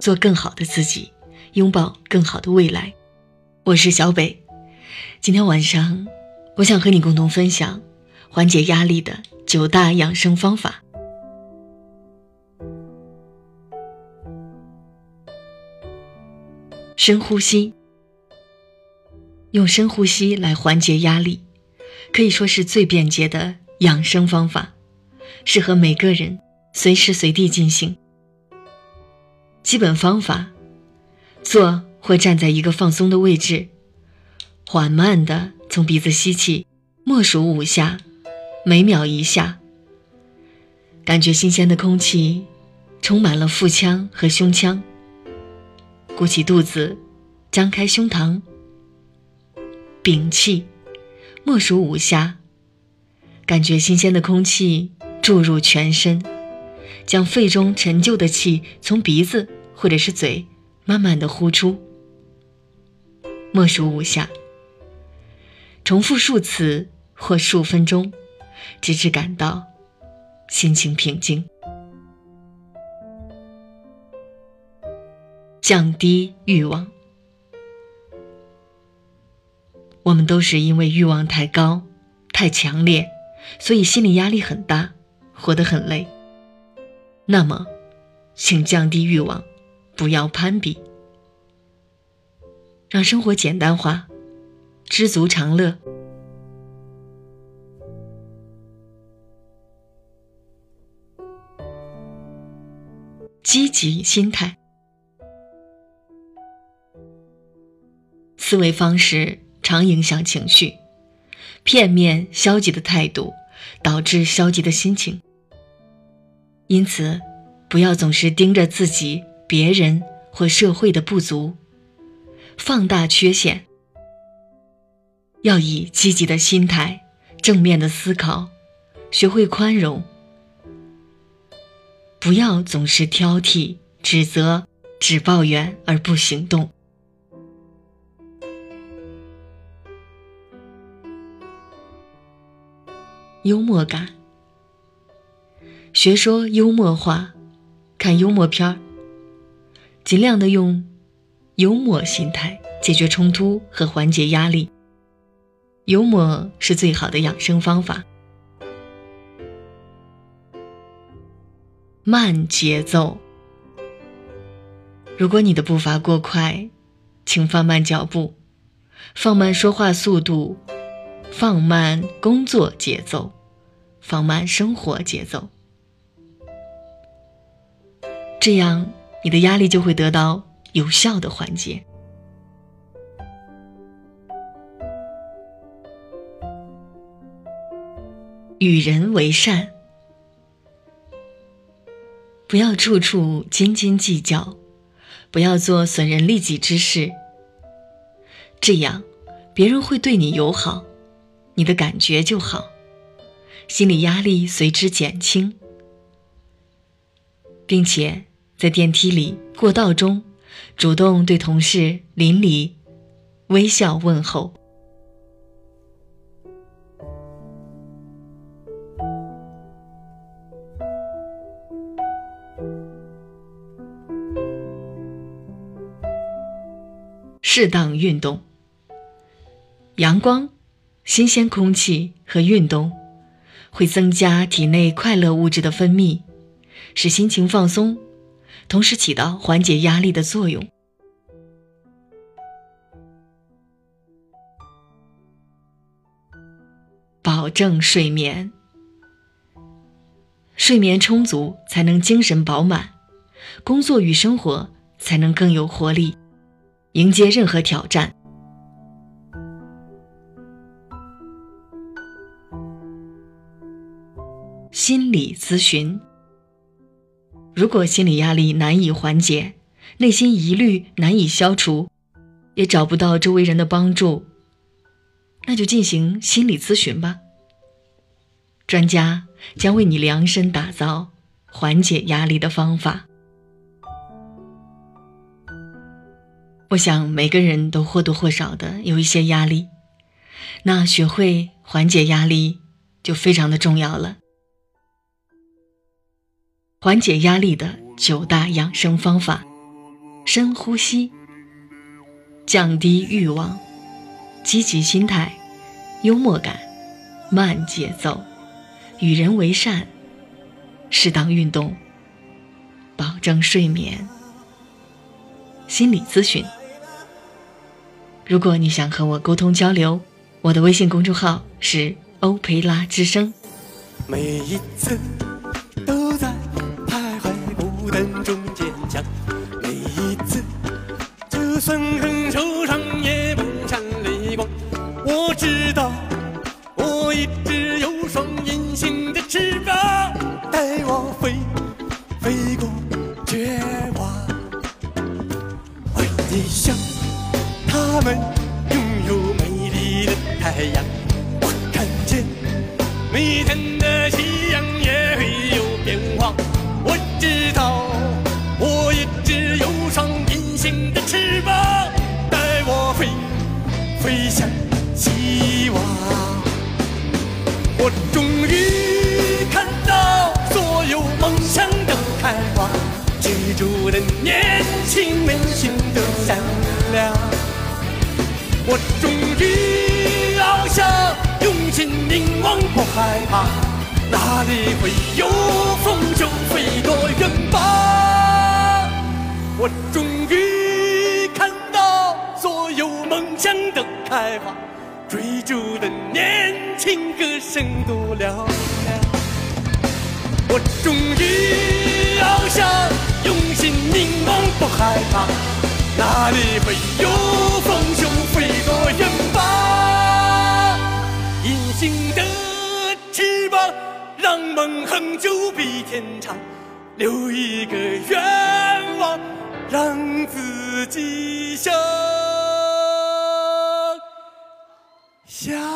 做更好的自己，拥抱更好的未来。我是小北，今天晚上我想和你共同分享缓解压力的九大养生方法。深呼吸，用深呼吸来缓解压力，可以说是最便捷的养生方法，适合每个人随时随地进行。基本方法：坐或站在一个放松的位置，缓慢的从鼻子吸气，默数五下，每秒一下。感觉新鲜的空气充满了腹腔和胸腔。鼓起肚子，张开胸膛，屏气，默数五下。感觉新鲜的空气注入全身，将肺中陈旧的气从鼻子或者是嘴慢慢的呼出。默数五下，重复数次或数分钟，直至感到心情平静。降低欲望。我们都是因为欲望太高、太强烈，所以心理压力很大，活得很累。那么，请降低欲望，不要攀比，让生活简单化，知足常乐。积极心态。思维方式常影响情绪，片面消极的态度导致消极的心情。因此，不要总是盯着自己、别人或社会的不足，放大缺陷。要以积极的心态、正面的思考，学会宽容。不要总是挑剔、指责、只抱怨而不行动。幽默感，学说幽默话，看幽默片儿，尽量的用幽默心态解决冲突和缓解压力。幽默是最好的养生方法。慢节奏，如果你的步伐过快，请放慢脚步，放慢说话速度。放慢工作节奏，放慢生活节奏，这样你的压力就会得到有效的缓解。与人为善，不要处处斤斤计较，不要做损人利己之事，这样别人会对你友好。你的感觉就好，心理压力随之减轻，并且在电梯里、过道中，主动对同事、邻里微笑问候。适当运动，阳光。新鲜空气和运动会增加体内快乐物质的分泌，使心情放松，同时起到缓解压力的作用。保证睡眠，睡眠充足才能精神饱满，工作与生活才能更有活力，迎接任何挑战。心理咨询。如果心理压力难以缓解，内心疑虑难以消除，也找不到周围人的帮助，那就进行心理咨询吧。专家将为你量身打造缓解压力的方法。我想每个人都或多或少的有一些压力，那学会缓解压力就非常的重要了。缓解压力的九大养生方法：深呼吸，降低欲望，积极心态，幽默感，慢节奏，与人为善，适当运动，保证睡眠。心理咨询。如果你想和我沟通交流，我的微信公众号是欧培拉之声。每一次不等中坚强，每一次就算很受伤也不闪泪光。我知道我一直有双隐形的翅膀，带我飞，飞过绝望。我的想。他们拥有美丽的太阳，我看见每天的夕阳飞向希望。我终于看到所有梦想的开花，追逐的年轻内心的善良。我终于翱翔，用心凝望，不害怕，哪里会有风就飞多远吧。我终于梦想的开花，追逐的年轻歌声多嘹亮。我终于翱翔，用心凝望，不害怕，哪里会有风就。飞多远吧，隐形的翅膀，让梦恒久比天长。留一个愿望，让自己想。Yeah.